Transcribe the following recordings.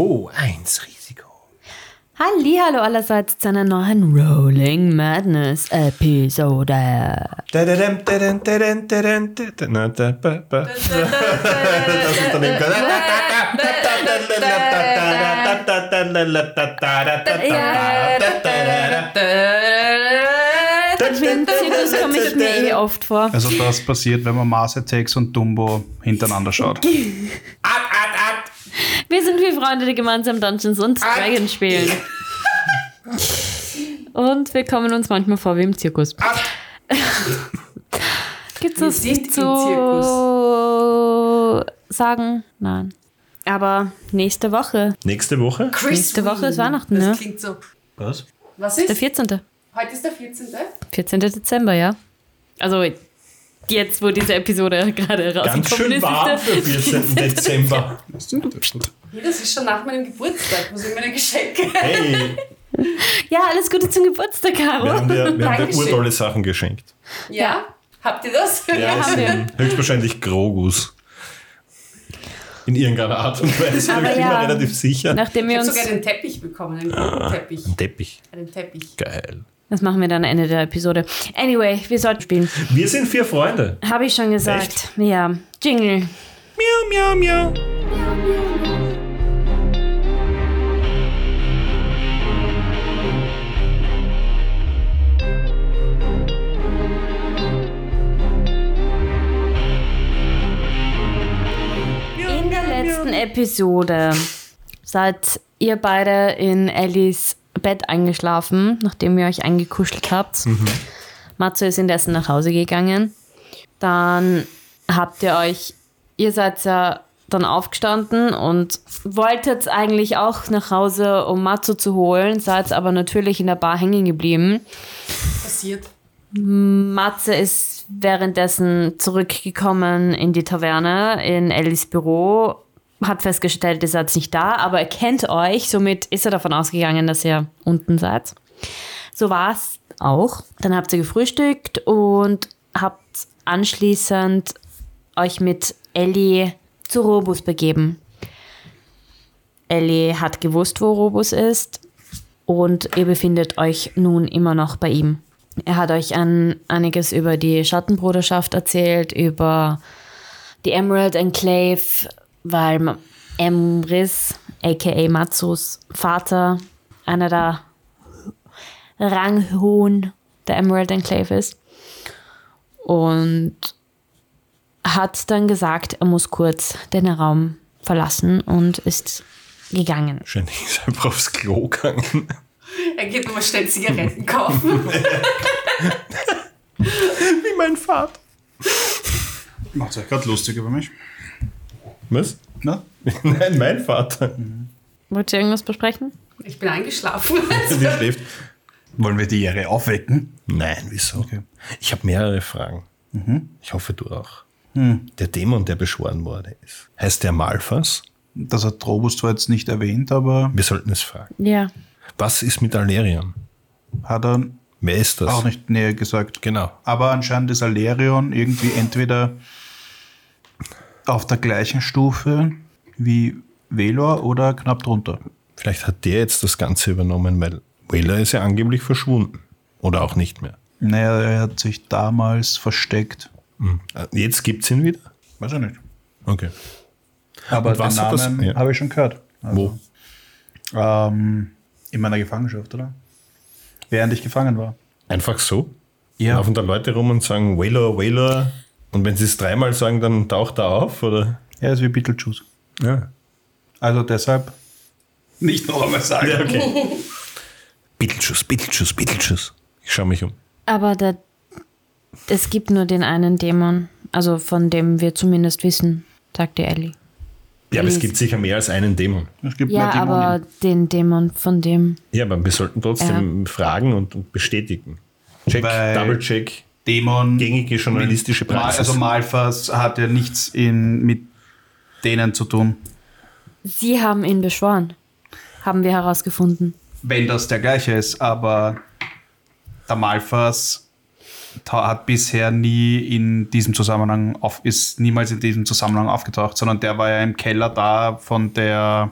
Oh, eins Risiko. Hallo allerseits zu einer neuen Rolling Madness Episode. Das ist dann eben- Den Zirkus komme ich mir eh oft vor. Also das passiert, wenn man Mars Attacks und Dumbo hintereinander schaut. Wir sind wie Freunde, die gemeinsam Dungeons und Dragons spielen. Und wir kommen uns manchmal vor wie im Zirkus. Gibt es sind nicht zu sagen? Nein. Aber nächste Woche, Nächste Woche? Nächste Woche ist Weihnachten, das ne? klingt so. Was? Was der ist? 14. Heute ist der 14. 14. Dezember, ja. Also jetzt, wo diese Episode gerade Ganz rausgekommen schön ist, warm ist für 14. Dezember. Das ist schon nach meinem Geburtstag. Wo sind meine Geschenke? Hey, Ja, alles Gute zum Geburtstag, Caro. wir haben dir, wir haben dir Dankeschön. urtolle Sachen geschenkt. Ja? Habt ihr das? Ja, es haben wir. höchstwahrscheinlich Grogus. In irgendeiner Art und Weise. Aber bin ich ja. mir relativ sicher. Nachdem Ich wir habe uns. sogar einen Teppich bekommen, einen guten Teppich. Ein Teppich. Einen Teppich. Geil. Das machen wir dann am Ende der Episode. Anyway, wir sollten spielen. Wir sind vier Freunde. Habe ich schon gesagt. Ja. Jingle. Miau, miau, miau. Episode seid ihr beide in Ellis Bett eingeschlafen, nachdem ihr euch eingekuschelt habt. Matze ist indessen nach Hause gegangen. Dann habt ihr euch, ihr seid ja dann aufgestanden und wolltet eigentlich auch nach Hause, um Matze zu holen, seid aber natürlich in der Bar hängen geblieben. Passiert. Matze ist währenddessen zurückgekommen in die Taverne, in Ellis Büro, hat festgestellt, ihr seid nicht da, aber er kennt euch, somit ist er davon ausgegangen, dass ihr unten seid. So war es auch. Dann habt ihr gefrühstückt und habt anschließend euch mit Ellie zu Robus begeben. Ellie hat gewusst, wo Robus ist und ihr befindet euch nun immer noch bei ihm. Er hat euch an, einiges über die Schattenbruderschaft erzählt, über die Emerald Enclave, weil Emrys, aka Matsus Vater, einer der Ranghohen der Emerald Enclave ist. Und hat dann gesagt, er muss kurz den Raum verlassen und ist gegangen. Wahrscheinlich ist er einfach aufs Klo gegangen. Er geht nochmal schnell Zigaretten kaufen. Wie mein Vater. Macht euch gerade lustig über mich? Was? Na? Nein, mein Vater. Wollt ihr irgendwas besprechen? Ich bin eingeschlafen. Die schläft. Wollen wir die Ehre aufwecken? Nein, wieso? Okay. Ich habe mehrere Fragen. Ich hoffe, du auch. Der Dämon, der beschworen worden ist, heißt der Malfas? Das hat Robus zwar jetzt nicht erwähnt, aber Wir sollten es fragen. Ja. Was ist mit Alerion? hat er Wer ist das? auch nicht näher gesagt. Genau. Aber anscheinend ist Alerion irgendwie entweder auf der gleichen Stufe wie Velor oder knapp drunter. Vielleicht hat der jetzt das Ganze übernommen, weil Whaler ist ja angeblich verschwunden. Oder auch nicht mehr. Naja, er hat sich damals versteckt. Äh, Jetzt gibt's ihn wieder? Weiß ich nicht. Okay. Aber Und was den hat das- Namen ja. habe ich schon gehört. Wo? Ähm, in meiner Gefangenschaft, oder? Während ich gefangen war. Einfach so? Ja. Laufen da Leute rum und sagen Whaler, Whaler und wenn sie es dreimal sagen, dann taucht er auf? Oder? Er ist wie Beetlejuice. Ja. Also deshalb nicht noch einmal sagen. Ja, okay. Beetlejuice, Beetlejuice, Beetlejuice. Ich schaue mich um. Aber der, es gibt nur den einen Dämon, also von dem wir zumindest wissen, sagte Ellie. Ja, aber es gibt sicher mehr als einen Dämon. Es gibt Ja, aber den Dämon von dem. Ja, aber wir sollten trotzdem fragen und, und bestätigen. Check, Weil- Double Check, Dämon. gängige journalistische Praxis. also Malfas hat ja nichts in, mit denen zu tun. Sie haben ihn beschworen, haben wir herausgefunden. Wenn das der gleiche ist, aber der Malfas hat bisher nie in diesem Zusammenhang auf, ist niemals in diesem Zusammenhang aufgetaucht, sondern der war ja im Keller da von der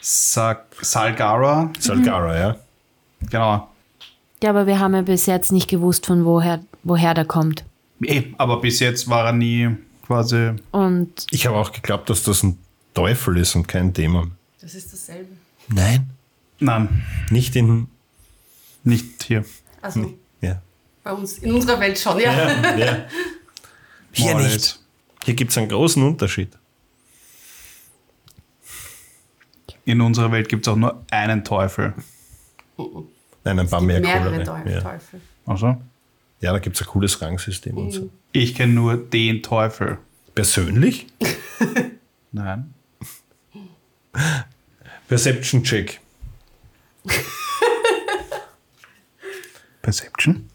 Sa Salgara, Salgara, ja. genau. Ja, aber wir haben ja bis jetzt nicht gewusst, von woher, woher der kommt. Eh, aber bis jetzt war er nie quasi. Und Ich habe auch geglaubt, dass das ein Teufel ist und kein Dämon. Das ist dasselbe. Nein. Nein, Nicht in. nicht hier. Also Ja. bei uns, in unserer Welt schon, ja. ja, ja. Hier Moritz. nicht. Hier gibt es einen großen Unterschied. In unserer Welt gibt es auch nur einen Teufel. Nein, ein paar mehr Mehrere coolere. Teufel. Ja. Teufel. Also, ja, da gibt es ein cooles Rangsystem und so. ich kenne nur den Teufel. Persönlich? Nein. Perception Check. Perception?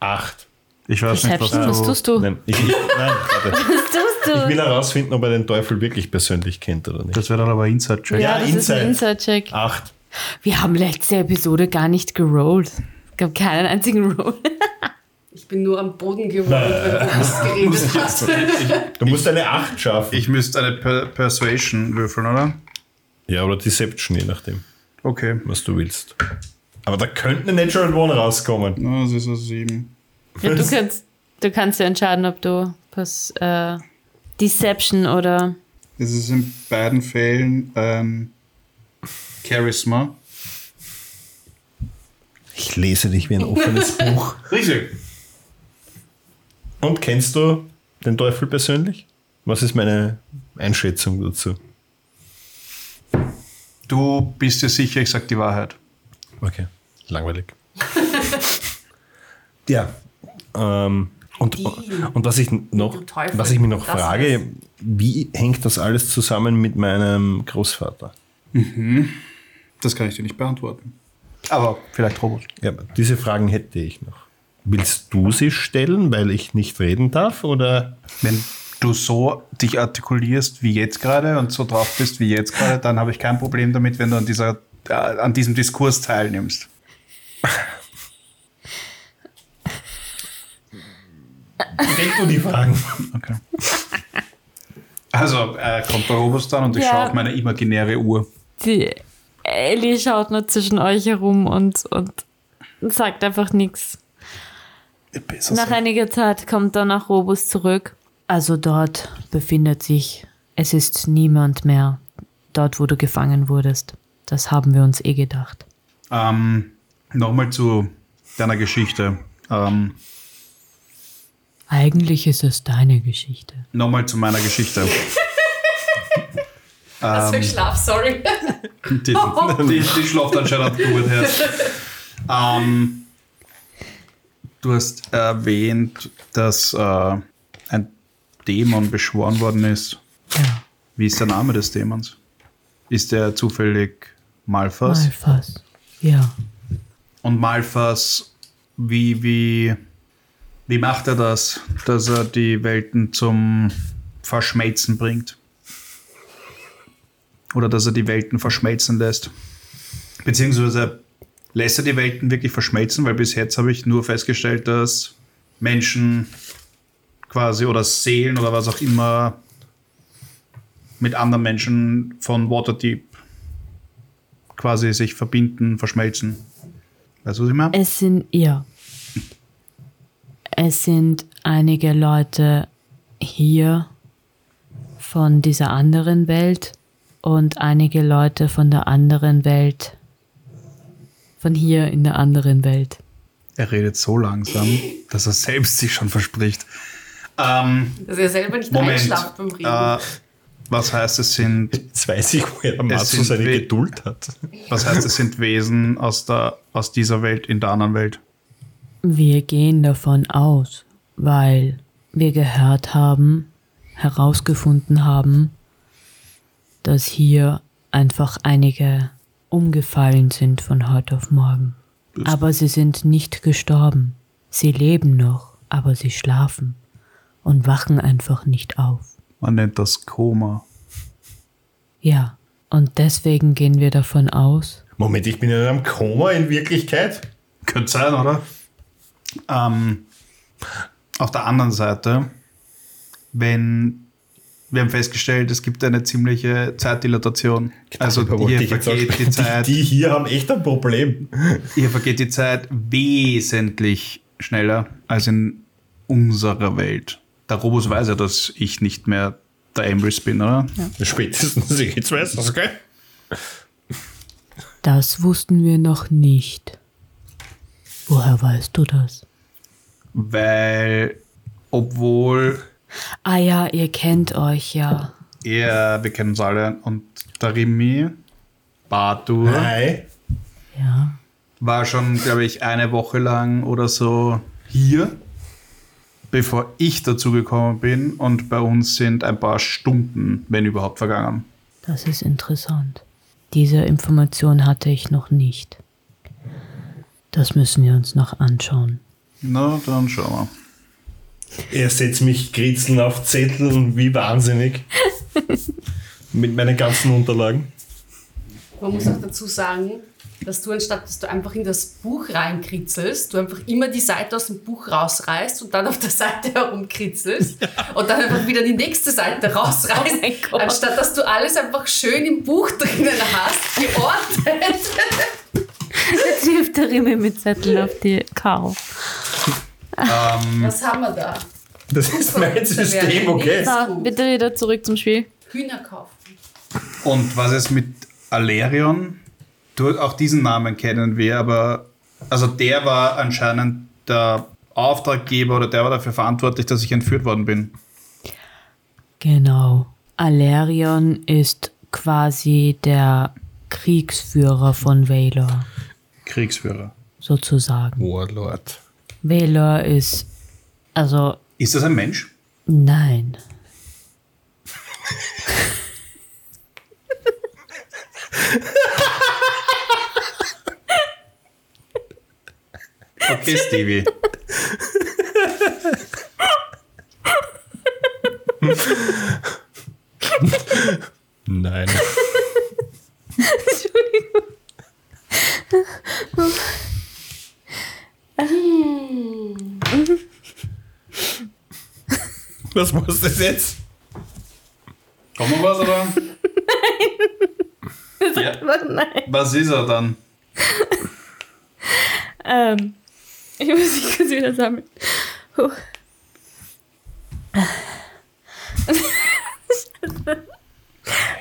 Acht. Ich weiß nicht, was Perception, was du. tust du? Nein, ich, ich, nein warte. Was tust Ich will du? herausfinden, ob er den Teufel wirklich persönlich kennt oder nicht. Das wäre dann aber Inside-Check. Ja, Ja, das ist ein Inside. Inside-Check. Acht. Wir haben letzte Episode gar nicht gerollt. Es gab keinen einzigen Roll. Ich bin nur am Boden geworden, weil du geredet hast. Du musst eine Acht schaffen. Ich müsste eine per Persuasion würfeln, oder? ja, oder Deception, je nachdem, Okay. was du willst. Aber da könnte eine Natural One rauskommen. Na, das ist eine 7. Ja, du, kannst, du kannst ja entscheiden, ob du was, äh, Deception oder. Es ist in beiden Fällen ähm, Charisma. Ich lese dich wie ein offenes Buch. Richtig. Und kennst du den Teufel persönlich? Was ist meine Einschätzung dazu? Du bist dir sicher, ich sag die Wahrheit. Okay, langweilig. ja. Ähm, und, und was ich noch, Teufel, was ich mir noch frage, heißt- wie hängt das alles zusammen mit meinem Großvater? Das kann ich dir nicht beantworten. Aber vielleicht Robot. Ja, diese Fragen hätte ich noch. Willst du sie stellen, weil ich nicht reden darf? Oder Wenn du so dich artikulierst wie jetzt gerade und so drauf bist wie jetzt gerade, dann habe ich kein Problem damit, wenn du an, dieser, äh, an diesem Diskurs teilnimmst. denk du die Fragen? Okay. Also äh, kommt der Robot dann und ich Ja. schaue auf meine imaginäre Uhr. Die Ellie schaut nur zwischen euch herum und, und sagt einfach nichts. Nach einiger Zeit kommt dann auch Robus zurück. Also dort befindet sich, es ist niemand mehr dort, wo du gefangen wurdest. Das haben wir uns eh gedacht. Ähm, Nochmal zu deiner Geschichte. Ähm, Eigentlich ist es deine Geschichte. Nochmal zu meiner Geschichte. Was für ein Schlaf, sorry. Die, die, die schläft anscheinend gut jetzt. Ähm, du hast erwähnt, dass äh, ein Dämon beschworen worden ist. Ja, Wie ist der Name des Dämons? Ist der zufällig Malphas? Malphas. Ja. Und Malphas, wie, wie, wie macht er das, dass er die Welten zum Verschmelzen bringt? Oder dass er die Welten verschmelzen lässt? Beziehungsweise lässt er die Welten wirklich verschmelzen? Weil bis jetzt habe ich nur festgestellt, dass Menschen quasi oder Seelen oder was auch immer mit anderen Menschen von Waterdeep quasi sich verbinden, verschmelzen. Weißt du, was ich meine? Es sind, ja. Es sind einige Leute hier von dieser anderen Welt und einige Leute von der anderen Welt, von hier in der anderen Welt. Er redet so langsam, dass er selbst sich schon verspricht. Ähm, Dass er selber nicht Moment. einschlaft beim Reden. Äh, was heißt, es sind, Jetzt weiß ich, woher der Matsu seine we- Geduld hat. was heißt, es sind Wesen aus, der, aus dieser Welt in der anderen Welt? Wir gehen davon aus, weil wir gehört haben, herausgefunden haben, dass hier einfach einige umgefallen sind von heute auf morgen. Aber sie sind nicht gestorben. Sie leben noch, aber sie schlafen und wachen einfach nicht auf. Man nennt das Koma. Ja, und deswegen gehen wir davon aus, Moment, ich bin in einem Koma in Wirklichkeit? Könnte sein, oder? Ähm, auf der anderen Seite, wenn wir haben festgestellt, es gibt eine ziemliche Zeitdilatation. Also hier vergeht die. Zeit, Die, die hier haben echt ein Problem. hier vergeht die Zeit wesentlich schneller als in unserer Welt. Der Robus weiß ja, dass ich nicht mehr der Emrys bin, oder? Spätestens jetzt weiß das, gell? Das wussten wir noch nicht. Woher weißt du das? Weil, obwohl Ah ja, ihr kennt euch ja. er, wir kennen uns alle, und der Rimi, Batur, Hi. Ja. war schon, glaube ich, eine Woche lang oder so hier, bevor ich dazugekommen bin. Und bei uns sind ein paar Stunden, wenn überhaupt, vergangen. Das ist interessant. Diese Information hatte ich noch nicht. Das müssen wir uns noch anschauen. Na, dann schauen wir. Er setzt mich kritzeln auf Zettel wie wahnsinnig. Mit meinen ganzen Unterlagen. Man muss auch dazu sagen, dass du anstatt, dass du einfach in das Buch reinkritzelst, du einfach immer die Seite aus dem Buch rausreißt und dann auf der Seite herumkritzelst und dann einfach wieder die nächste Seite rausreißt, Oh mein Gott. anstatt dass du alles einfach schön im Buch drinnen hast, geordnet. Jetzt hilft der Rimme mit Zetteln auf die Karo. Was haben wir da? Das ist mein System, okay? So, bitte wieder zurück zum Spiel. Hühner kaufen. Und was ist mit Alerion? Du, auch diesen Namen kennen wir, aber also der war anscheinend der Auftraggeber oder der war dafür verantwortlich, dass ich entführt worden bin. Genau. Alerion ist quasi der Kriegsführer von Valor, Kriegsführer. sozusagen. Warlord. Valor ist, also, Ist das ein Mensch? nein. Okay, Stevie. Nein. Was muss das jetzt? Kommt noch was, oder? Nein. Ja. Nein. Was ist er dann? Ähm, ich muss mich kurz wieder sammeln. Puh.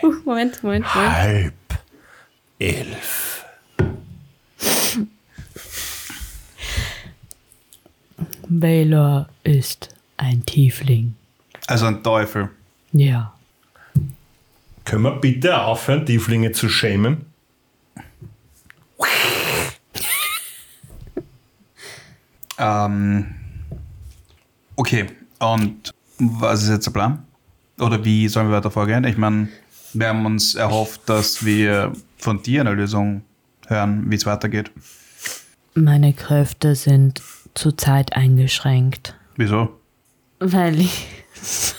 Uh, Moment, Moment, Moment. Halb elf. Valor ist ein Tiefling. Also ein Teufel. Ja. Können wir bitte aufhören, Tieflinge zu schämen? Ähm, okay, und was ist jetzt der Plan? Oder wie sollen wir weiter vorgehen? Ich meine, wir haben uns erhofft, dass wir von dir eine Lösung hören, wie es weitergeht. Meine Kräfte sind zurzeit eingeschränkt. Wieso? Weil ich.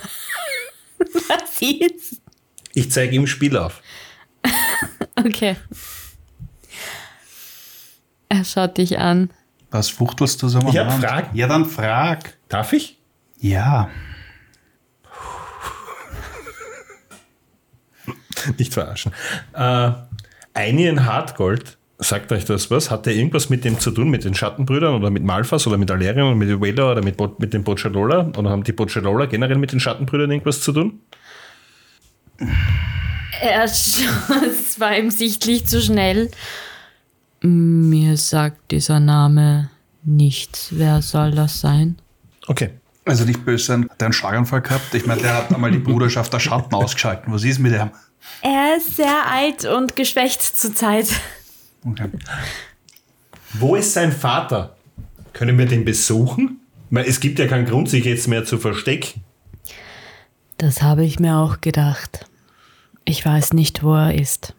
Was jetzt? Ich zeige ihm Spiel auf. Okay. Er schaut dich an. Was fuchtelst du so? am Ja, Rand? frag. Ja, dann frag. Darf ich? Ja. Nicht verarschen. Äh, Einien Hartgold, sagt euch das was? Hat der irgendwas mit dem zu tun, mit den Schattenbrüdern oder mit Malphas oder mit Alerion oder mit Vela oder mit, Bo mit den Boccialola? Oder haben die Boccialola generell mit den Schattenbrüdern irgendwas zu tun? Er es war ihm sichtlich zu schnell. Mir sagt dieser Name nichts. Wer soll das sein? Okay. Also nicht böse sein, hat der einen Schlaganfall gehabt? Ich meine, der hat einmal die Bruderschaft der Schatten ausgeschalten. Was ist mit dem? Er ist sehr alt und geschwächt zurzeit. Okay. Wo ist sein Vater? Können wir den besuchen? Weil es gibt ja keinen Grund, sich jetzt mehr zu verstecken. Das habe ich mir auch gedacht. Ich weiß nicht, wo er ist.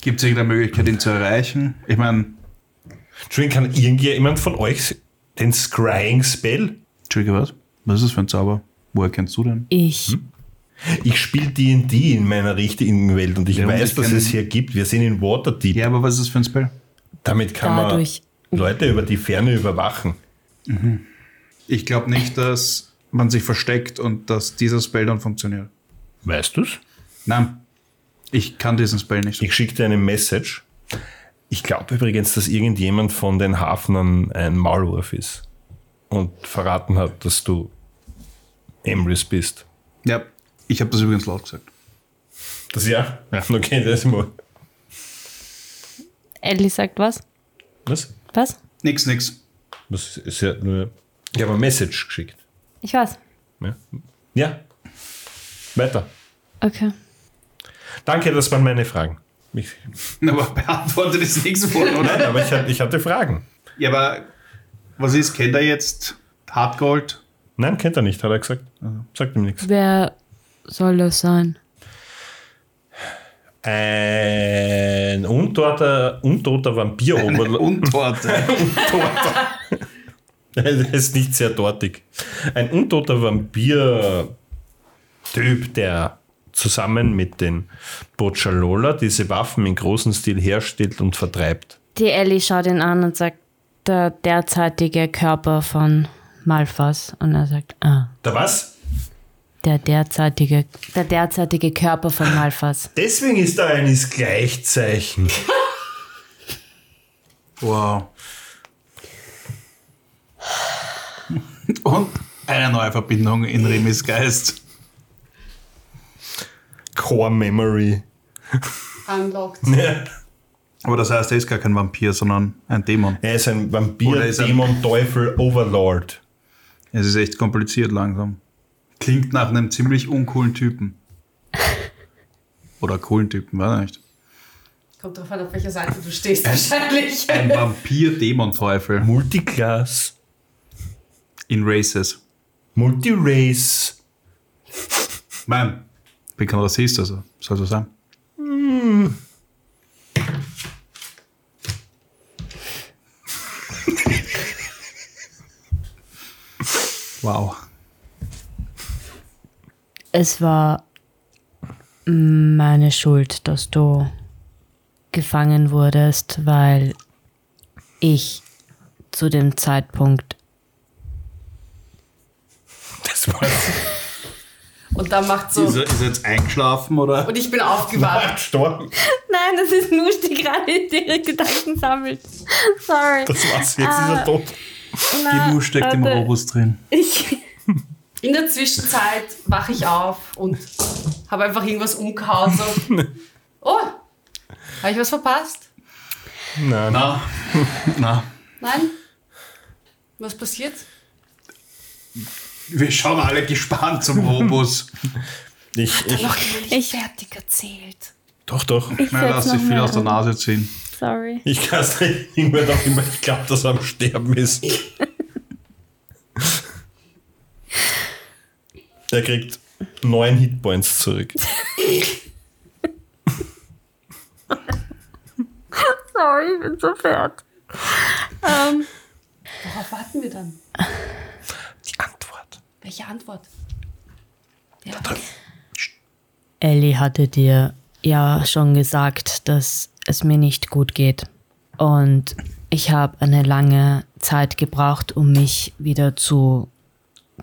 Gibt es irgendeine Möglichkeit, ihn zu erreichen? Ich meine, Entschuldigung, kann irgendjemand von euch den Scrying Spell? Entschuldige, was? Was ist das für ein Zauber? Woher kennst du denn? Ich. Ich spiele D&D in meiner richtigen Welt und ich Ja, weiß, dass es hier gibt. Wir sind in Waterdeep. Ja, aber was ist das für ein Spell? Damit kann Dadurch- man Leute über die Ferne überwachen. Ich glaube nicht, dass man sich versteckt und dass dieser Spell dann funktioniert. Weißt du's? Nein. Ich kann diesen Spell nicht. Ich schicke dir eine Message. Ich glaube übrigens, dass irgendjemand von den Hafnern ein Maulwurf ist und verraten hat, dass du Emrys bist. Ja, ich habe das übrigens laut gesagt. Das ja? Ja, okay, das ist mal. Ellie sagt was? Was? Was? Nix, nix. Das ist ja nur. Ich habe eine Message geschickt. Ich weiß. Ja. ja. Weiter. Okay. Danke, das waren meine Fragen. Ich, Aber beantwortet ist nichts von, nein, oder? aber ich, hatte- ich hatte Fragen. ja, aber was ist? Kennt er jetzt Hardgold? Nein, kennt er nicht, hat er gesagt. Sagt ihm nichts. Wer soll das sein? Ein untoter, untoter Vampir-Oberlord. Untorte. Der ist nicht sehr dortig. Ein untoter Vampir-Typ, der zusammen mit den Boccialola diese Waffen in großem Stil herstellt und vertreibt. Die Ellie schaut ihn an und sagt, der derzeitige Körper von Malfas. Und er sagt, ah, Der was? Der derzeitige, der derzeitige Körper von Malfas. Deswegen ist da ein Gleichzeichen. wow. Und eine neue Verbindung in Remis Geist. Core Memory. Unlocked. Aber das heißt, er ist gar kein Vampir, sondern ein Dämon. Er ist ein Vampir, Dämon, Teufel, Overlord. Es ist echt kompliziert langsam. Klingt nach einem ziemlich uncoolen Typen. Oder coolen Typen, weiß ich nicht. Kommt drauf an, auf welcher Seite du stehst, wahrscheinlich. Ein Vampir-Dämon-Teufel Multiclass. in Races. Multirace. Mann, ich bin kein Rassist, also soll so sein. Wow. Es war meine Schuld, dass du gefangen wurdest, weil ich zu dem Zeitpunkt Das war's. Und dann macht so. Ist er, ist er jetzt eingeschlafen oder? Und ich bin aufgewacht. Gestorben. Nein, das ist Nusch, die gerade ihre Gedanken sammelt. Sorry. Das war's. Jetzt ist er tot. Die Nu steckt im warte. Robus drin. Ich, In der Zwischenzeit wache ich auf und habe einfach irgendwas umgehauen. So. Oh, habe ich was verpasst? Nein. Na, na. Nein? Was passiert? Wir schauen alle gespannt zum Robus. Ich, ich, Noch gar nicht Ich- fertig erzählt. doch, doch. ich Na, lass dich viel mehr aus der. Nase ziehen. Sorry. Ich kann es nicht. Irgendwer doch immer, ich glaube, dass er am Sterben ist. Er kriegt neun Hitpoints zurück. Sorry, ich bin so fertig. Ähm, Worauf warten wir dann? Die Antwort. Welche Antwort? Ja. Ellie hatte dir ja schon gesagt, dass es mir nicht gut geht. Und ich habe eine lange Zeit gebraucht, um mich wieder zu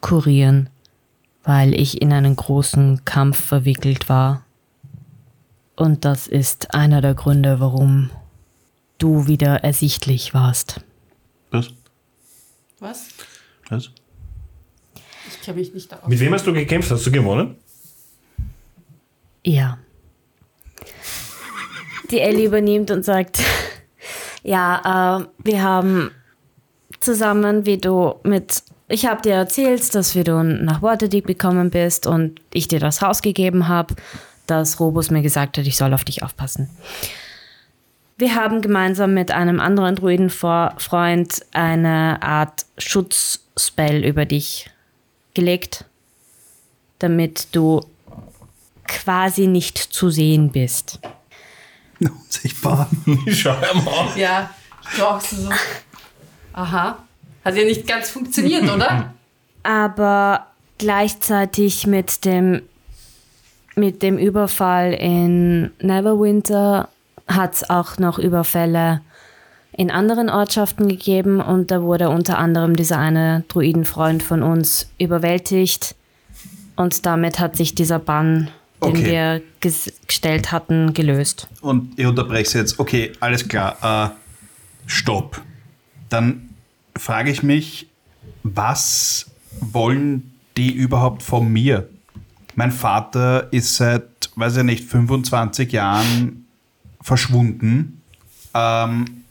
kurieren, weil ich in einen großen Kampf verwickelt war. Und das ist einer der Gründe, warum du wieder ersichtlich warst. Was? Was? Was? Ich kenne mich nicht aus. Mit wem hast du gekämpft? Hast du gewonnen? Ja. Die Ellie übernimmt und sagt, ja, äh, wir haben zusammen, wie du mit, ich habe dir erzählt, dass wie du nach Waterdeep gekommen bist und ich dir das Haus gegeben habe, dass Robus mir gesagt hat, ich soll auf dich aufpassen. Wir haben gemeinsam mit einem anderen Druidenfreund eine Art Schutzspell über dich gelegt, damit du quasi nicht zu sehen bist. Unsichtbar. Schau mal. Ja, ich auch so. Aha. Hat ja nicht ganz funktioniert, oder? Aber gleichzeitig mit dem, mit dem Überfall in Neverwinter hat es auch noch Überfälle in anderen Ortschaften gegeben und da wurde unter anderem dieser eine Druidenfreund von uns überwältigt und damit hat sich dieser Bann den Okay. wir ges- gestellt hatten, gelöst. Und ich unterbreche Sie jetzt. Okay, alles klar. Äh, stopp. Dann frage ich mich, was wollen die überhaupt von mir? Mein Vater ist seit, weiß ich nicht, 25 Jahren verschwunden. Ähm,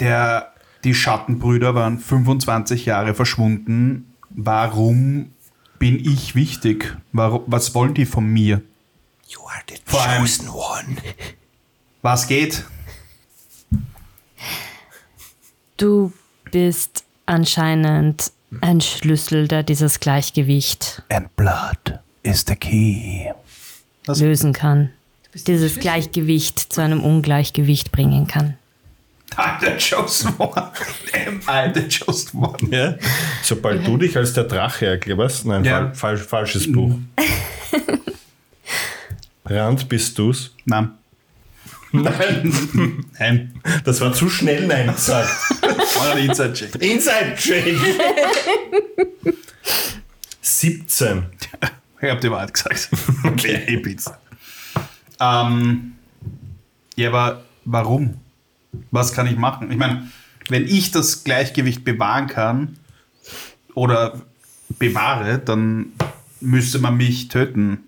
der, die Schattenbrüder waren 25 Jahre verschwunden. Warum bin ich wichtig? Warum, was wollen die von mir? You are the Vor allem- chosen one. Was geht? Du bist anscheinend ein Schlüssel, der dieses Gleichgewicht And blood is the key. Was? lösen kann. Dieses. Gleichgewicht zu einem Ungleichgewicht bringen kann. I'm the chosen one. Am I the chosen one? Ja? Sobald du dich als der Drache erklärst, nein, Ja. fal falsch, falsches Buch. Rand bist du's? Nein. Nein, Nein. das war zu schnell Nein gesagt. War ein Inside-Check. Inside Check. 17. Ich hab die Wahrheit gesagt. Okay. Ich bin's. Ähm, ja, aber warum? Was kann ich machen? Ich meine, wenn ich das Gleichgewicht bewahren kann oder bewahre, dann müsste man mich töten.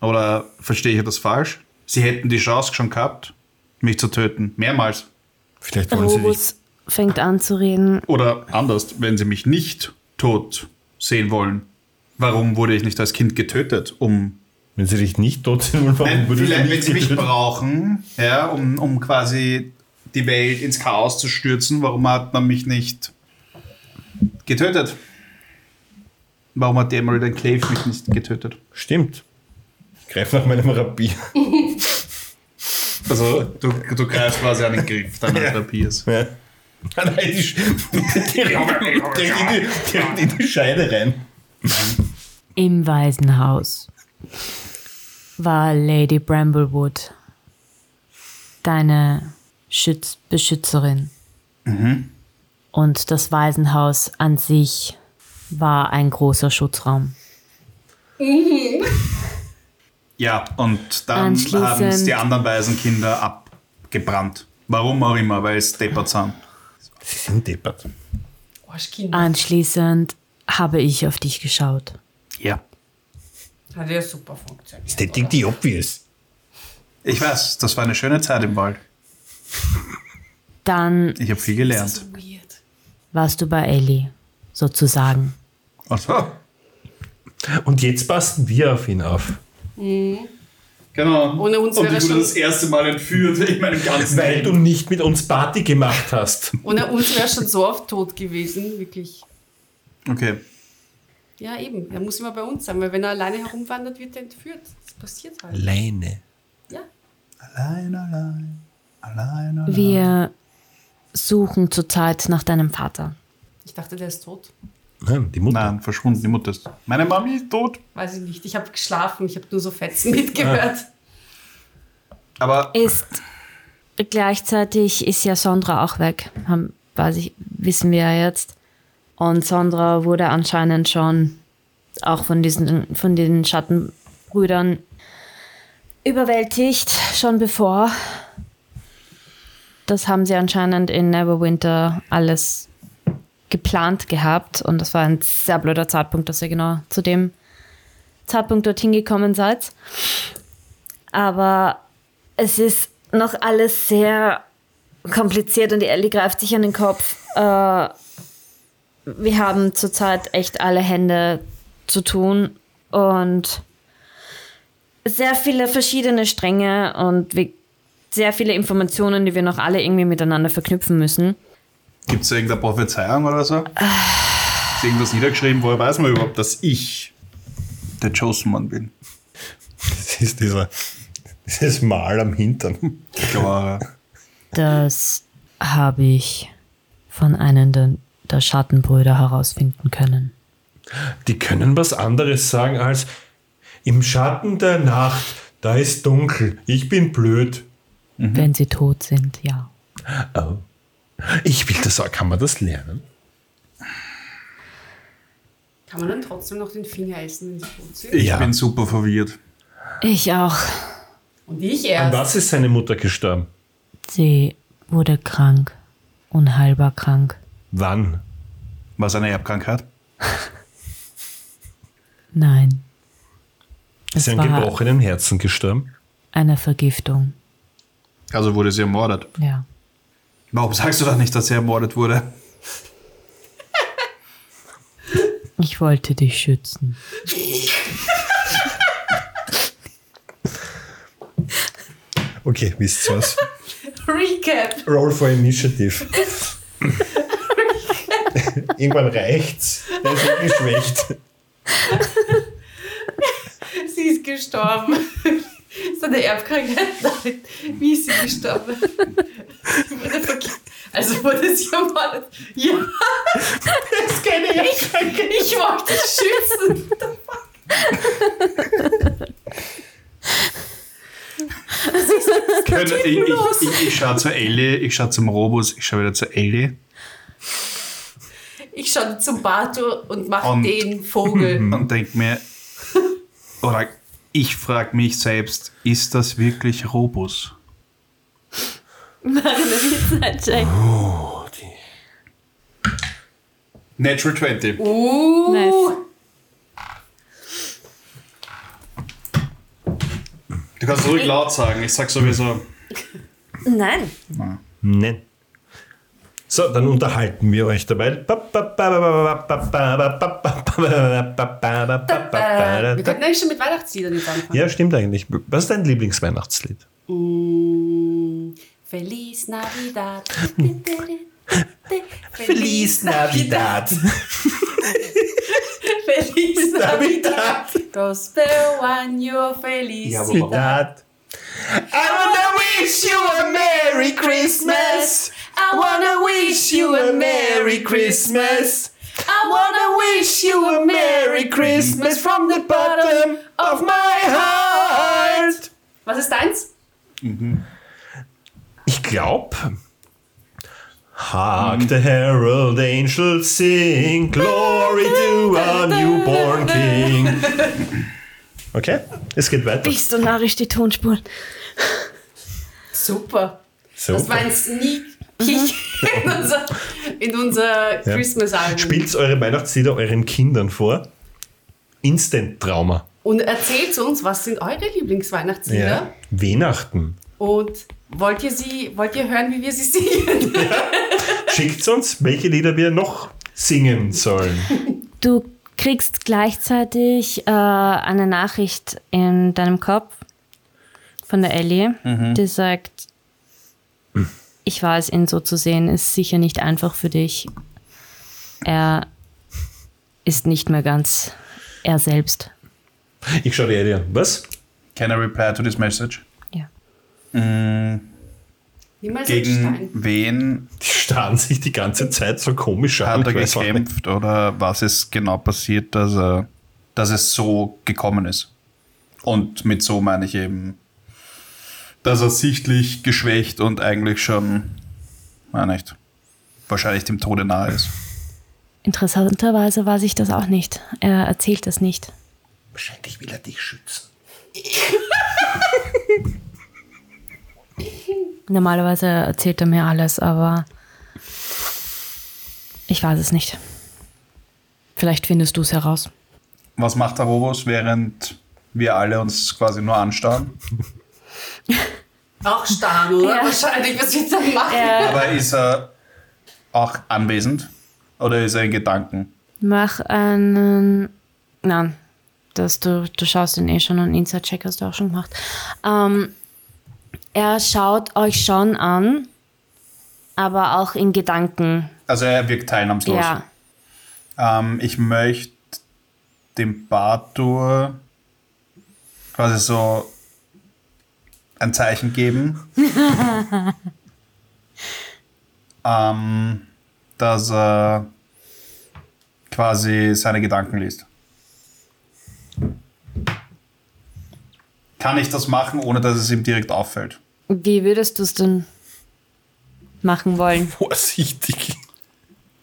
Oder verstehe ich das falsch? Sie hätten die Chance schon gehabt, mich zu töten. Mehrmals. Vielleicht wollen sie dich. Robus fängt an zu reden. Oder anders, wenn sie mich nicht tot sehen wollen. Warum wurde ich nicht als Kind getötet? Um Wenn sie dich nicht tot sehen wollen, warum du vielleicht, wenn sie mich getötet? brauchen, ja, um, um quasi die Welt ins Chaos zu stürzen, warum hat man mich nicht getötet? Warum hat die Emerald Enclave mich nicht getötet? Stimmt. Ich greif nach meinem Rapier. Also, du, du greifst quasi an den Griff deines Rapiers. Ja. Nein, die, direkt, direkt, in die, Scheide rein. Im Waisenhaus war Lady Bramblewood deine Schütz Beschützerin. Und das Waisenhaus an sich war ein großer Schutzraum. Ja, und dann haben es die anderen Waisenkinder abgebrannt. Warum auch immer, weil es deppert sind. Sie sind deppert. Anschließend habe ich auf dich geschaut. Ja. Hat ja super funktioniert. Stating the obvious. Ich weiß, das war eine schöne Zeit im Wald. Dann Ich habe viel gelernt. so warst du bei Ellie, sozusagen. Ach so. Und jetzt passen wir auf ihn auf. Genau. Ohne uns Und wäre ich wurde schon- das erste Mal entführt in meinem ganzen Weil du nicht mit uns Party gemacht hast. Ohne uns wäre schon so oft tot gewesen, wirklich. Okay. Ja, eben. Er muss immer bei uns sein, weil wenn er alleine herumwandert, wird er entführt. Das passiert halt. Leine. Ja. Allein, allein, allein, allein. Wir suchen zurzeit nach deinem Vater. Ich dachte, der ist tot. Nein, die Mutter. Nein, verschwunden, die Mutter ist. Meine Mami ist tot. Weiß ich nicht. Ich habe geschlafen. Ich habe nur so Fetzen mitgehört. Aber Ist gleichzeitig ist ja Sondra auch weg. Haben, weiß ich, wissen wir ja jetzt. Und Sondra wurde anscheinend schon auch von diesen, von den Schattenbrüdern überwältigt, schon bevor. Das haben sie anscheinend in Neverwinter alles geplant gehabt. Und das war ein sehr blöder Zeitpunkt, dass ihr genau zu dem Zeitpunkt dorthin gekommen seid. Aber es ist noch alles sehr kompliziert und die Ellie greift sich an den Kopf. Äh, wir haben zurzeit echt alle Hände zu tun und sehr viele verschiedene Stränge und sehr viele Informationen, die wir noch alle irgendwie miteinander verknüpfen müssen. Gibt es irgendeine Prophezeiung oder so? Ist irgendwas niedergeschrieben, woher weiß man überhaupt, dass ich der Chosen One bin? Das ist dieser, dieses Mal am Hintern. Klar. Das habe ich von einem der, der Schattenbrüder herausfinden können. Die können was anderes sagen als im Schatten der Nacht, da ist dunkel, ich bin blöd. Wenn sie tot sind, ja. Oh. Ich will das auch. Kann man das lernen? Kann man dann trotzdem noch den Finger essen, wenn sind? Ich Ja. bin super verwirrt. Ich auch. Und ich An erst. was ist seine Mutter gestorben? Sie wurde krank. Unheilbar krank. Wann? Was eine Erbkrankheit? Nein. Ist sie Es an war gebrochenen Herzen gestorben? eine Vergiftung. Also wurde sie ermordet. Ja. Warum sagst du dann nicht, dass sie ermordet wurde? Ich wollte dich schützen. Okay, wisst ihr was? Recap. Roll for Initiative. Irgendwann reicht's. Der ist geschwächt. Sie ist gestorben. Ist eine Erbkrankheit? Wie ist sie gestorben? Wurde. Also wurde sie ermordet. Ja. Das ist keine Erbkrankheit. Ich wollte schützen. Können, ich, ich, ich, ich schaue zu Ellie, ich schaue zum Robus, ich schaue wieder zu Ellie Ich schaue zum Bato und mache den Vogel. und denke mir, oder ich frage mich selbst, ist das wirklich Robus? Mach einen Witz-Check. Natural 20. Uh. Nice. Du kannst ruhig laut sagen, ich sag sowieso. Nein. Nein. So, dann unterhalten wir euch dabei. Wir könnten eigentlich schon mit Weihnachtsliedern jetzt anfangen. Ja, stimmt eigentlich. Was ist dein Lieblingsweihnachtslied? Mm, Feliz Navidad. Feliz Navidad. Feliz Navidad. Prospero año feliz. Navidad. I wanna wish you a Merry Christmas. I wanna wish you a Merry Christmas. I wanna wish you a Merry Christmas from the bottom of my heart. Was ist deins? Ich mm-hmm. Glaube. Hark the herald angels sing, glory to our newborn king. Okay, es geht weiter. Bist du narrisch die Tonspur? Super. So. Das war ein Sneak Peek in unser, in unser Ja. Christmas-Album. Spielt eure Weihnachtslieder euren Kindern vor. Instant-Trauma. Und erzählt uns, was sind eure Lieblingsweihnachtslieder? Ja. Weihnachten. Und wollt ihr sie, wollt ihr hören, wie wir sie singen? Schickt uns, welche Lieder wir noch singen sollen. Du kriegst gleichzeitig äh, eine Nachricht in deinem Kopf von der Ellie, die sagt, ich weiß, ihn so zu sehen, ist sicher nicht einfach für dich. Er ist nicht mehr ganz er selbst. Ich schaue die Eddie an. Was? Can I reply to this message? Ein Gegen wen Die starren sich die ganze Zeit so komisch an. hat er gekämpft oder was ist genau passiert, dass, er, dass es so gekommen ist? Und mit so meine ich eben, dass er sichtlich geschwächt und eigentlich schon, weiß nicht, wahrscheinlich dem Tode nahe ist. Interessanterweise weiß ich das auch nicht. Er erzählt das nicht. Wahrscheinlich will er dich schützen. Normalerweise erzählt er mir alles, aber ich weiß es nicht. Vielleicht findest du es heraus. Was macht der Robos, während wir alle uns quasi nur anstarren? Auch starr, oder? Ja. Wahrscheinlich, was wir dann machen. Aber ist er auch anwesend oder ist er in Gedanken? Mach einen. Nein, das, du, du schaust ihn eh schon und Inside-Check hast du auch schon gemacht. Ähm, er schaut euch schon an, aber auch in Gedanken. Also er wirkt teilnahmslos. Ja. Ähm, ich möchte dem Bartur quasi so ein Zeichen geben, ähm, dass er quasi seine Gedanken liest. Kann ich das machen, ohne dass es ihm direkt auffällt? Wie würdest du es denn machen wollen? Vorsichtig.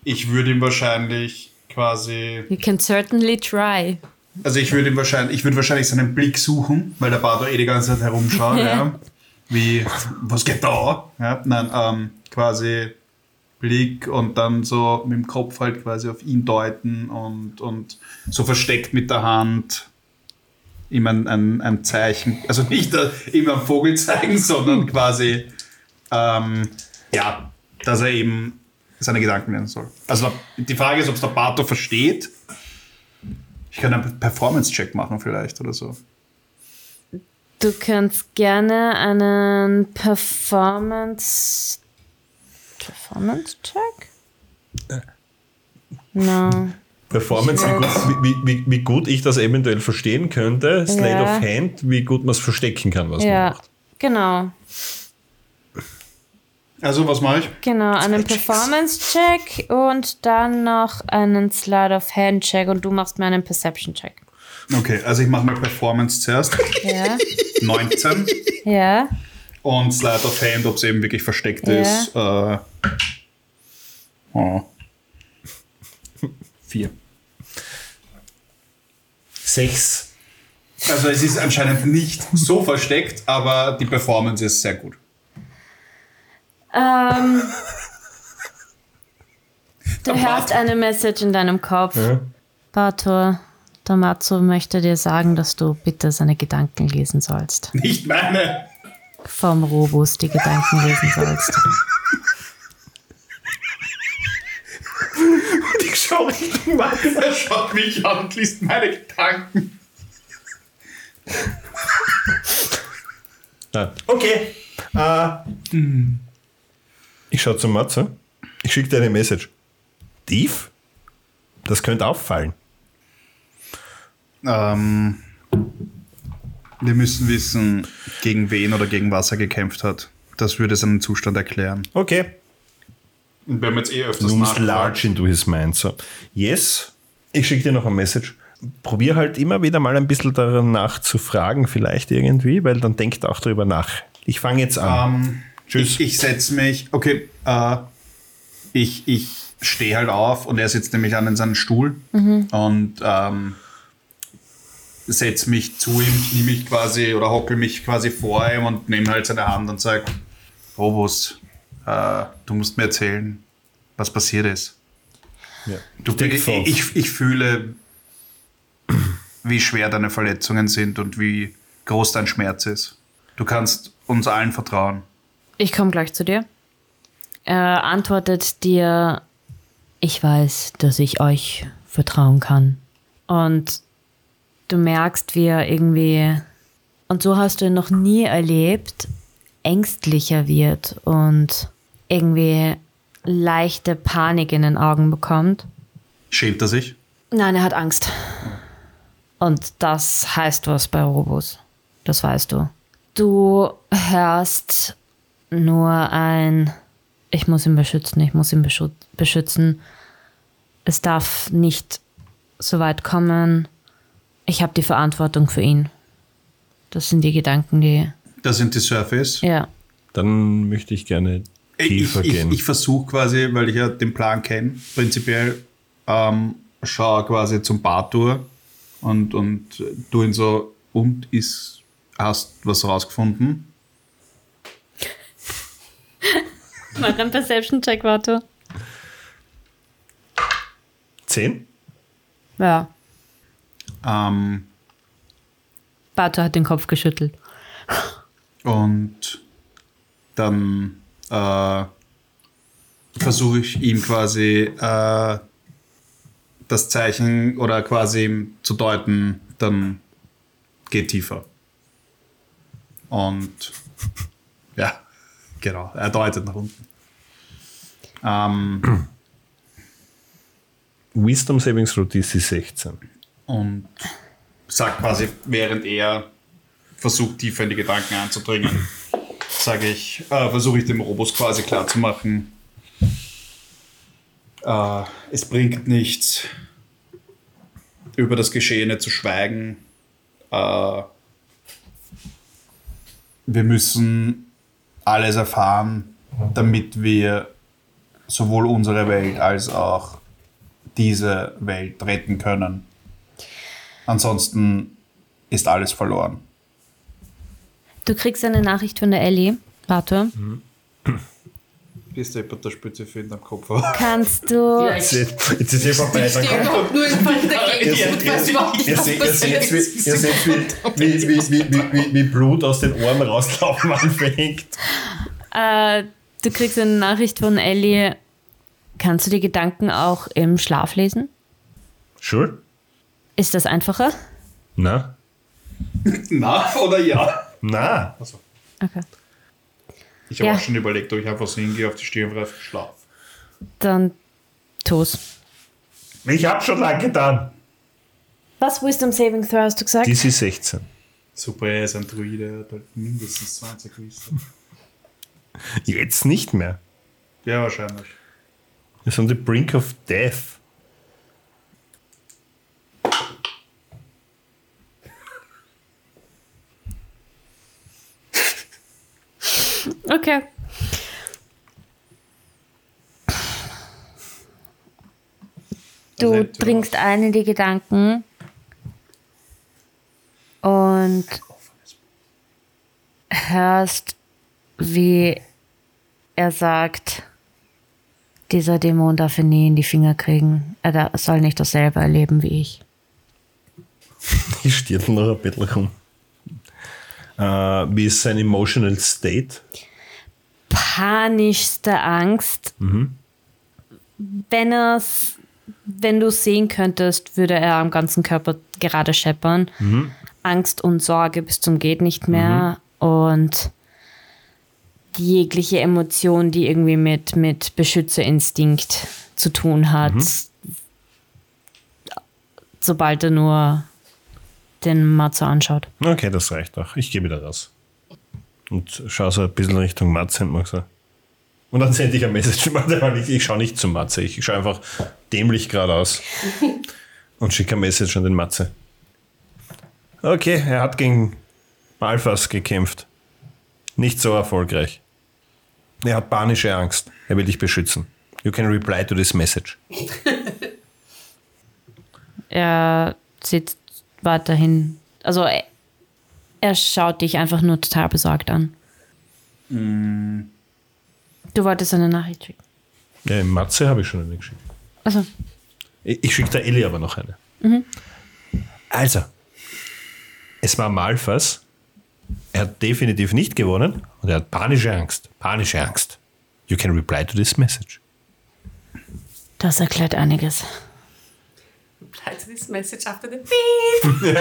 Ich würde ihm wahrscheinlich quasi You can certainly try. Also ich würde ihm wahrscheinlich, ich würde wahrscheinlich seinen Blick suchen, weil der Bardo eh die ganze Zeit herumschaut, ja. Wie, was geht da? Ja, nein, ähm, quasi Blick und dann so mit dem Kopf halt quasi auf ihn deuten und, und so versteckt mit der Hand ihm ein, ein, ein Zeichen, also nicht äh, ihm einen Vogel zeigen, sondern quasi, ähm, ja, dass er eben seine Gedanken nennen soll. Also die Frage ist, ob es der Bato versteht. Ich kann einen Performance-Check machen vielleicht oder so. Du kannst gerne einen Performance. Performance-Check? No. Performance, wie gut, wie, wie, wie gut ich das eventuell verstehen könnte, Slate Ja. of Hand, wie gut man es verstecken kann, was man Ja, macht. genau. Also was mache ich? Genau, einen. Performance-Check und dann noch einen Slide of Hand-Check und du machst mir einen Perception-Check. Okay, also ich mache mal Performance zuerst. Ja, 19 ja. und Slide of Hand, ob es eben wirklich versteckt Ja. ist. Äh, oh. Vier. Sechs. Also es ist anscheinend nicht so versteckt, aber die Performance ist sehr gut. Ähm, du hörst eine Message in deinem Kopf. Ja. Bator, Damazo möchte dir sagen, dass du bitte seine Gedanken lesen sollst. Nicht meine. Vom Robus die Gedanken lesen sollst. Schaue Richtung Max. Er schaut mich an und liest meine Gedanken. Okay. Äh, ich schaue zum Matze. Ich schicke dir eine Message. Tief? Das könnte auffallen. Ähm, wir müssen wissen, gegen wen oder gegen was er gekämpft hat. Das würde seinen Zustand erklären. Okay. Und wir haben jetzt eh öfters Looms large into his mind. So. Yes. Ich schicke dir noch eine Message. Probier halt immer wieder mal ein bisschen danach zu fragen, vielleicht irgendwie, weil dann denkt auch darüber nach. Ich fange jetzt an. Ähm, Tschüss. Ich, ich setze mich, okay, äh, ich, ich stehe halt auf und er sitzt nämlich an in seinen Stuhl und ähm, setze mich zu ihm, knie mich quasi oder hockel mich quasi vor ihm und nehme halt seine Hand und sage, Robus, äh, du musst mir erzählen, was passiert ist. ja. Du, ich, ich, ich fühle, wie schwer deine Verletzungen sind und wie groß dein Schmerz ist. Du kannst uns allen vertrauen. Ich komme gleich zu dir. Er antwortet dir, ich weiß, dass ich euch vertrauen kann. Und du merkst, wie er irgendwie, und so hast du ihn noch nie erlebt, ängstlicher wird und irgendwie leichte Panik in den Augen bekommt. Schämt er sich? Nein, er hat Angst. Und das heißt was bei Robus. Das weißt du. Du hörst nur ein, ich muss ihn beschützen, ich muss ihn beschü- beschützen. Es darf nicht so weit kommen. Ich habe die Verantwortung für ihn. Das sind die Gedanken, die, Das sind die Surface. ja. Dann möchte ich gerne tiefer ich, gehen. ich versuche quasi, weil ich ja den Plan kenne, prinzipiell ähm, schaue quasi zum Bartour und, und du ihn so, und ist, hast was rausgefunden? Mach einen Perception-Check, warte. Zehn? Ja. Ähm, Bato hat den Kopf geschüttelt. und dann äh, versuche ich ihm quasi äh, das Zeichen oder quasi ihm zu deuten, dann geht tiefer. Und ja, genau, er deutet nach unten. Ähm, Wisdom Savings Throw DC 16. und sagt quasi, während er versucht, tiefer in die Gedanken einzudringen, sage ich, äh, versuche ich dem Robus quasi klarzumachen, äh, es bringt nichts, über das Geschehene zu schweigen. Äh, wir müssen alles erfahren, damit wir sowohl unsere Welt als auch diese Welt retten können. Ansonsten ist alles verloren. Du kriegst eine Nachricht von der Ellie. Warte. Bist du der Spitze für den Kopf? Kannst du. Ja, Jetzt jetzt ist vorbei. Dann stehe kommt- überhaupt nur in Fall dagegen und weiß überhaupt nicht, Ihr was seht, ihr seht, wie, ihr seht wie, wie, wie, wie, wie, wie, wie Blut aus den Ohren rauslaufen anfängt. Äh, du kriegst eine Nachricht von Ellie. Kannst du die Gedanken auch im Schlaf lesen? Sure? Ist das einfacher? Na? Na oder ja? Na? Okay. Ich habe Ja. auch schon überlegt, ob ich einfach so hingehe auf die Stirn und einfach schlaf. Dann tu's. Ich hab schon lange getan. Was Wisdom Saving Throw hast du gesagt? DC 16. Super, er ist ein Druide, hat halt mindestens 20 Wisdom. Jetzt nicht mehr. Ja, wahrscheinlich. Wir sind on the brink of death. Okay. Du Also, bringst ein in die Gedanken und hörst, wie er sagt, dieser Dämon darf ihn nie in die Finger kriegen. Er soll nicht dasselbe erleben wie ich. Ich stirbt noch ein bisschen rum. Äh, wie ist sein emotional state? panischste Angst. Wenn er's, wenn du es sehen könntest, würde er am ganzen Körper gerade scheppern. Angst und Sorge bis zum geht nicht mehr und jegliche Emotion, die irgendwie mit, mit Beschützerinstinkt zu tun hat, sobald er nur den Matze anschaut. Okay, das reicht auch. Ich gehe wieder raus. Und schaue so ein bisschen Richtung Matze und so. Und dann sende ich ein Message. Ich, ich schaue nicht zum Matze. Ich schaue einfach dämlich geradeaus. und schicke ein Message an den Matze. Okay, er hat gegen Alphas gekämpft. Nicht so erfolgreich. Er hat panische Angst. Er will dich beschützen. You can reply to this message. Er sitzt weiterhin. Also er, er schaut dich einfach nur total besorgt an. Du wolltest eine Nachricht schicken. Ja, im Matze habe ich schon eine geschickt. Also, Ich, ich schicke der Ellie aber noch eine. Also, es war Malfas. Er hat definitiv nicht gewonnen und er hat panische Angst. Panische Angst. You can reply to this message. das erklärt einiges. To this message after the beep.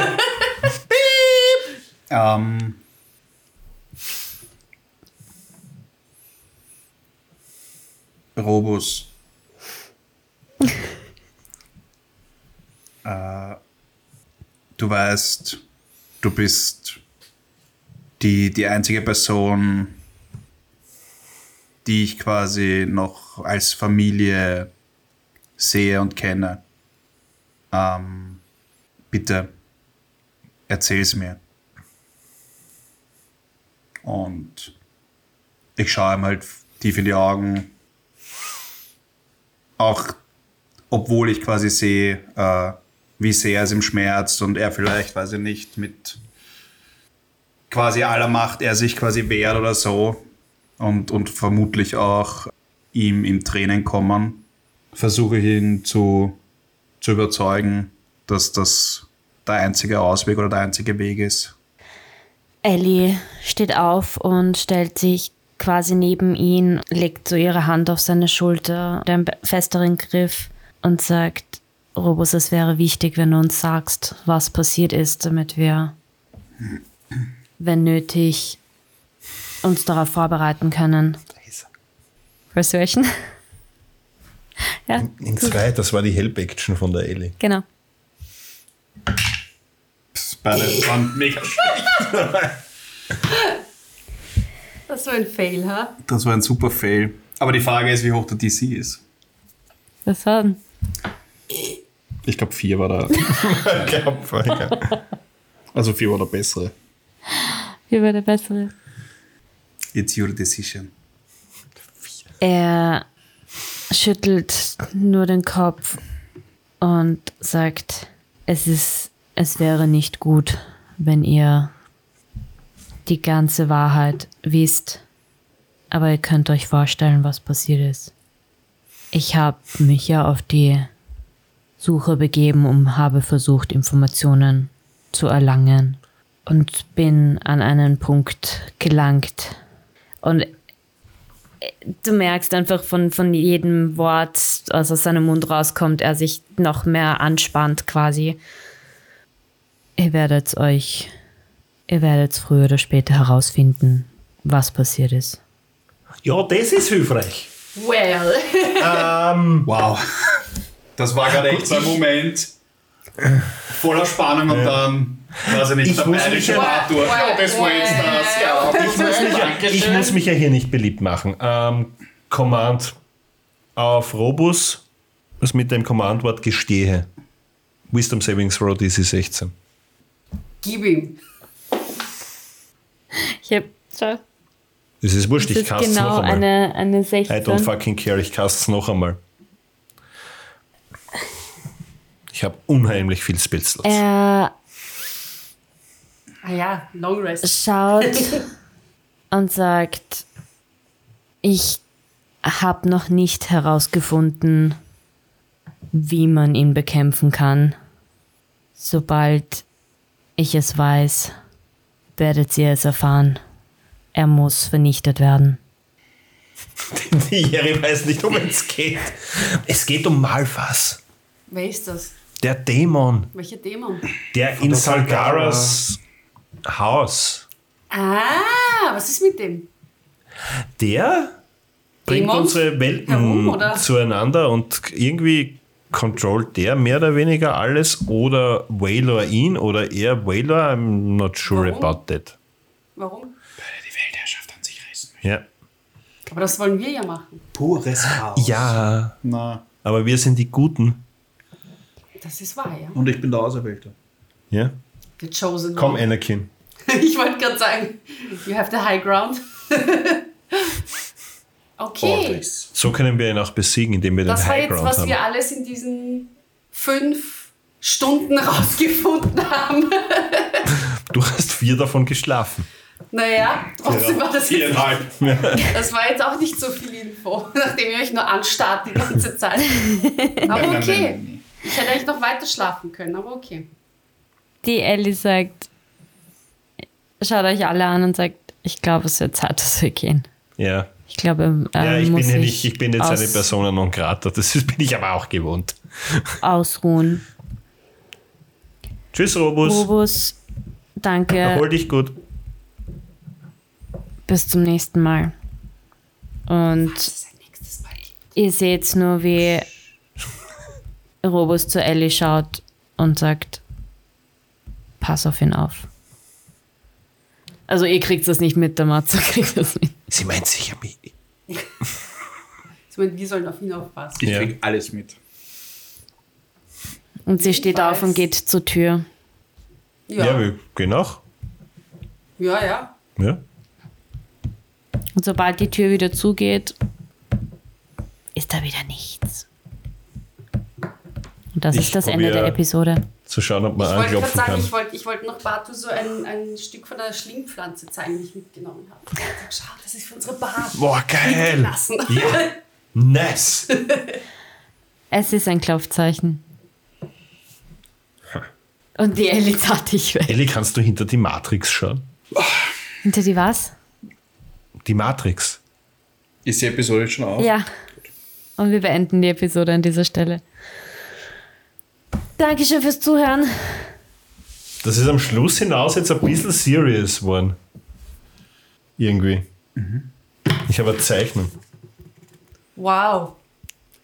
Ähm, Robus. äh, du weißt, du bist die, die einzige Person, die ich quasi noch als Familie sehe und kenne. Ähm, bitte, erzähl's mir. Und ich schaue ihm halt tief in die Augen. Auch obwohl ich quasi sehe, äh, wie sehr es ihm schmerzt und er vielleicht, weiß ich nicht, mit quasi aller Macht er sich quasi wehrt oder so. Und, und vermutlich auch ihm in Tränen kommen. Versuche ich ihn zu, zu überzeugen, dass das der einzige Ausweg oder der einzige Weg ist. Ellie steht auf und stellt sich quasi neben ihn, legt so ihre Hand auf seine Schulter, den festeren Griff und sagt, Robus, es wäre wichtig, wenn du uns sagst, was passiert ist, damit wir, wenn nötig, uns darauf vorbereiten können. Persuasion? Ja, In zwei, das war die Help-Action von der Ellie. genau. Beide waren mega schlecht. Das war ein Fail, ha? Das war ein super Fail. Aber die Frage ist, wie hoch der DC ist. Das war Ich glaube, vier war der. also vier war der bessere. wie war der bessere. It's your decision. Er schüttelt nur den Kopf und sagt, es ist es wäre nicht gut, wenn ihr die ganze Wahrheit wisst. Aber ihr könnt euch vorstellen, was passiert ist. Ich habe mich ja auf die Suche begeben und habe versucht, Informationen zu erlangen und bin an einen Punkt gelangt. Und du merkst einfach von, von jedem Wort, was aus seinem Mund rauskommt, er sich noch mehr anspannt quasi. Ihr werdet euch, ihr werdet früher oder später herausfinden, was passiert ist. Ja, das ist hilfreich. Well. Ähm, Wow. Das war gerade echt so ein Moment voller Spannung und dann, weiß ich nicht, Ich der muss mich bayerische ja- Arthur. Ja, das war jetzt das. Ja, ich, muss mich ja, ich muss mich ja hier nicht beliebt machen. Ähm, Command auf Robus, was mit dem Commandwort gestehe. Wisdom Savings Throw DC 16. Gib ihm. Ich habe schau, Das ist wurscht, das ich ist cast genau noch einmal. eine, eine I don't 16. fucking care, ich cast es noch einmal. Ich habe unheimlich viel Spellslots. Er Ah ja, Long Rest. schaut und sagt, ich habe noch nicht herausgefunden, wie man ihn bekämpfen kann. Sobald ich es weiß, werdet ihr es erfahren. Er muss vernichtet werden. Die Jerry weiß nicht, um es geht. Es geht um Malphas. Wer ist das? Der Dämon, Welcher Dämon? der in Salgaras Haus. Ah, was ist mit dem? Der bringt Dämon unsere Welten herum, zueinander und irgendwie controlt der mehr oder weniger alles oder Waylor ihn oder er Waylor. I'm not sure Warum? about that. Warum? Die Weltherrschaft an sich reißen. Ja. Aber das wollen wir ja machen. Pures Chaos. ja, Na, aber wir sind die Guten. Das ist wahr, ja. und ich bin der Auserwählte. Ja? The Chosen Komm, One. Anakin. Ich wollte gerade sagen, you have the high ground. okay. So können wir ihn auch besiegen, indem wir Das den war High jetzt, Ground was haben. wir alles in diesen fünf Stunden rausgefunden haben. Du hast vier davon geschlafen. Naja, trotzdem war das jetzt, das war jetzt auch nicht so viel Info, nachdem ihr euch nur anstarrt die ganze Zeit. Aber Nein, nein, okay. Ich hätte eigentlich noch weiter schlafen können, aber okay. Die Ellie sagt, schaut euch alle an und sagt, ich glaube, es wird Zeit, dass wir gehen. Ja. Ich glaube, ähm, Ja, ich muss bin, ja nicht, ich bin jetzt eine Persona non grata. Das bin ich aber auch gewohnt. ausruhen. Tschüss, Robus. Robus, danke. Erhol dich gut. Bis zum nächsten Mal. Und ihr seht nur, wie Robus zu Ellie schaut und sagt, pass auf ihn auf. Also ihr kriegt das nicht mit, der Matze kriegt das mit. Sie meint sicher mich. Ich meine, wir sollen auf ihn aufpassen. Ich Ja. krieg alles mit. Und sie steht auf und geht zur Tür. Ja, Ja, wir gehen auch. ja. ja. Ja. Und sobald die Tür wieder zugeht, ist da wieder nichts. Und das Ich ist das Ende der Episode. Zu schauen, ob man Ich wollte gerade anklopfen sagen, kann. ich wollte ich wollt noch Batu so ein, ein Stück von der Schlingpflanze zeigen, die ich mitgenommen habe. Ich gesagt, Schau, das ist für unsere Bar. Boah, geil. Lassen. Ja. Nice. Es ist ein Klopfzeichen. Und die Ellie zart dich weg. Ellie, kannst du hinter die Matrix schauen? Hinter die was? Die Matrix. Ist die Episode jetzt schon auf? Ja. Und wir beenden die Episode an dieser Stelle. Dankeschön fürs Zuhören. Das ist am Schluss hinaus jetzt ein bisschen serious geworden. Irgendwie. Ich habe eine Zeichnung. Wow.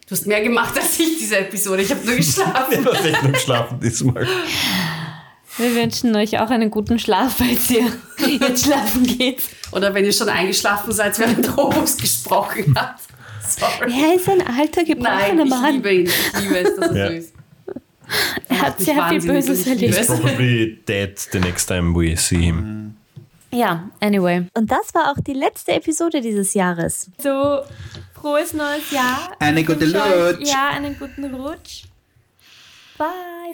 Du hast mehr gemacht als ich diese Episode. Ich habe nur geschlafen. Ich habe echt nur geschlafen diesmal. Wir wünschen euch auch einen guten Schlaf, falls ihr jetzt schlafen geht. Oder wenn ihr schon eingeschlafen seid, während Robus gesprochen hat. Sorry. Er ist ein alter, gebrochener Nein, ich Mann. liebe ihn. Ich liebe es, dass er Ja. so ist. Er hat sehr viel Böses erlebt. es. Probably dead the next time we see him. Ja, anyway. Und das war auch die letzte Episode dieses Jahres. So, frohes neues Jahr. Eine gute Rutsch. Ja, einen guten Rutsch. Bye.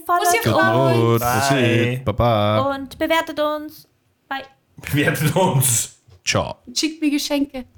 Folgt uns. Gut, Bye. Baba. und bewertet uns. Bye. Bewertet uns. Ciao. Schickt mir Geschenke.